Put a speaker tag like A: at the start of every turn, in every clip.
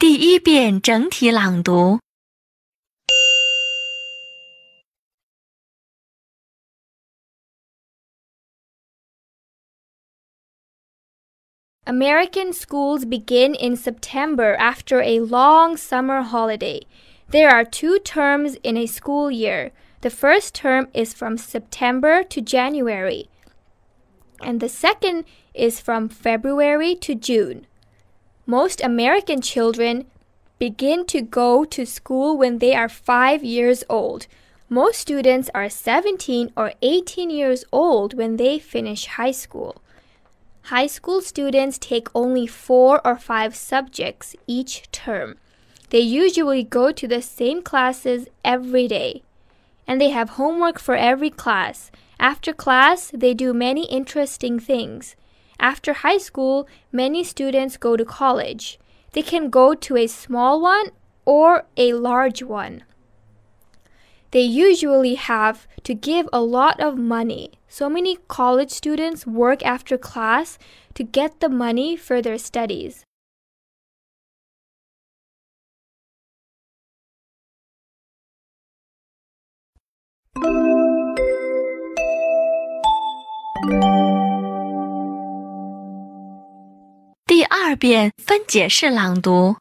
A: 第一遍整体朗读。
B: American schools begin in September after a long summer holiday. There are two terms in a school year. The first term is from September to January, and the second is from February to June. Most American children begin to go to school when they are five years old. Most students are 17 or 18 years old when they finish high school. High school students take only four or five subjects each term. They usually go to the same classes every day. And they have homework for every class. After class, they do many interesting things. After high school, many students go to college. They can go to a small one or a large one. They usually have to give a lot of money. So many college students work after class to get the money for their studies.
A: 第二遍分解式朗读。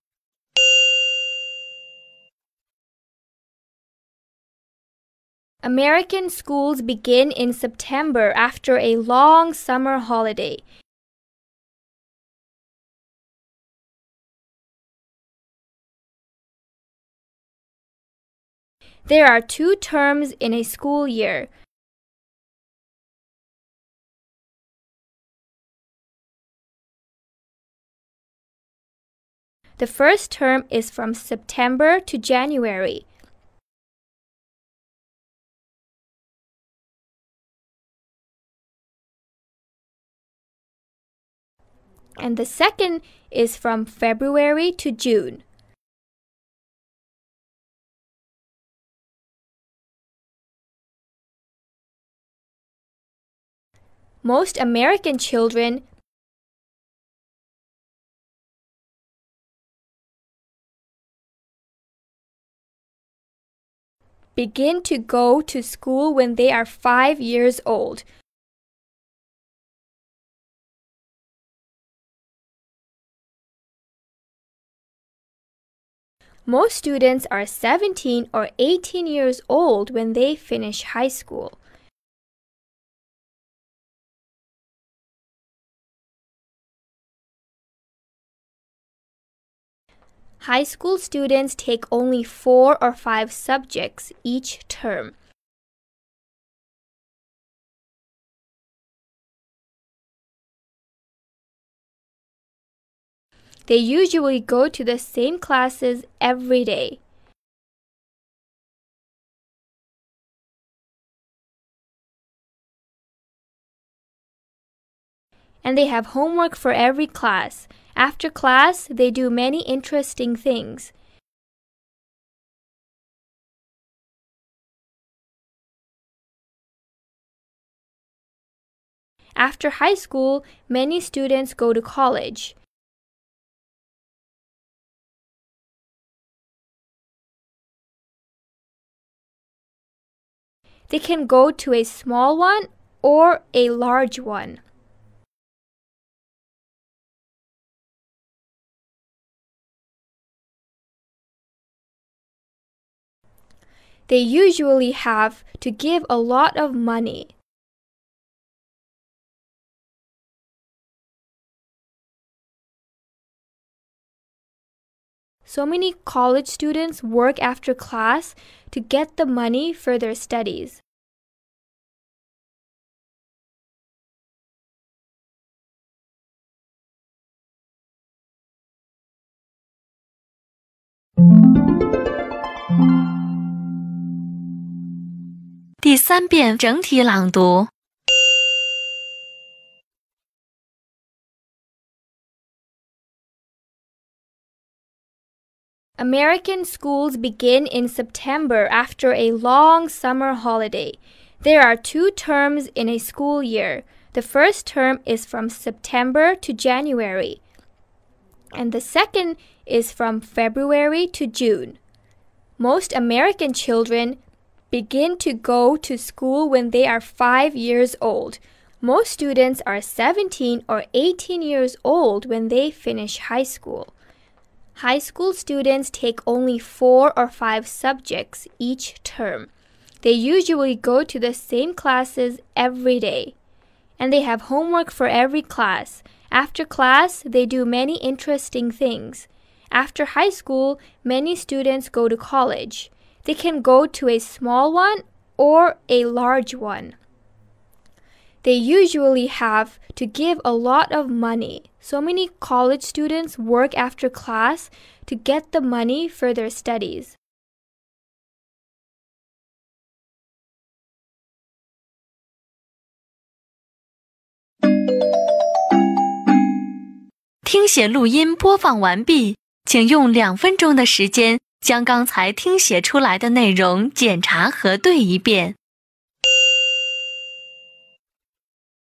B: American schools begin in September after a long summer holiday. There are two terms in a school year. The first term is from September to January. and the second is from February to June. Most American children begin to go to school when they are five years old. Most students are 17 or 18 years old when they finish high school. High school students take only four or five subjects each term. They usually go to the same classes every day. And they have homework for every class. After class, they do many interesting things. After high school, many students go to college. They can go to a small one or a large one. They usually have to give a lot of money. So many college students work after class to get the money for their studies.
A: “第三遍整体朗读。
B: American schools begin in September after a long summer holiday. There are two terms in a school year. The first term is from September to January, and the second is from February to June. Most American children begin to go to school when they are 5 years old. Most students are 17 or 18 years old when they finish high school. High school students take only 4 or 5 subjects each term. They usually go to the same classes every day. And they have homework for every class. After class, they do many interesting things. After high school, many students go to college. They can go to a small one or a large one. They usually have to give a lot of money. So many college students work after class to get the money for their studies.
A: 将刚才听写出来的内容检查核对一遍。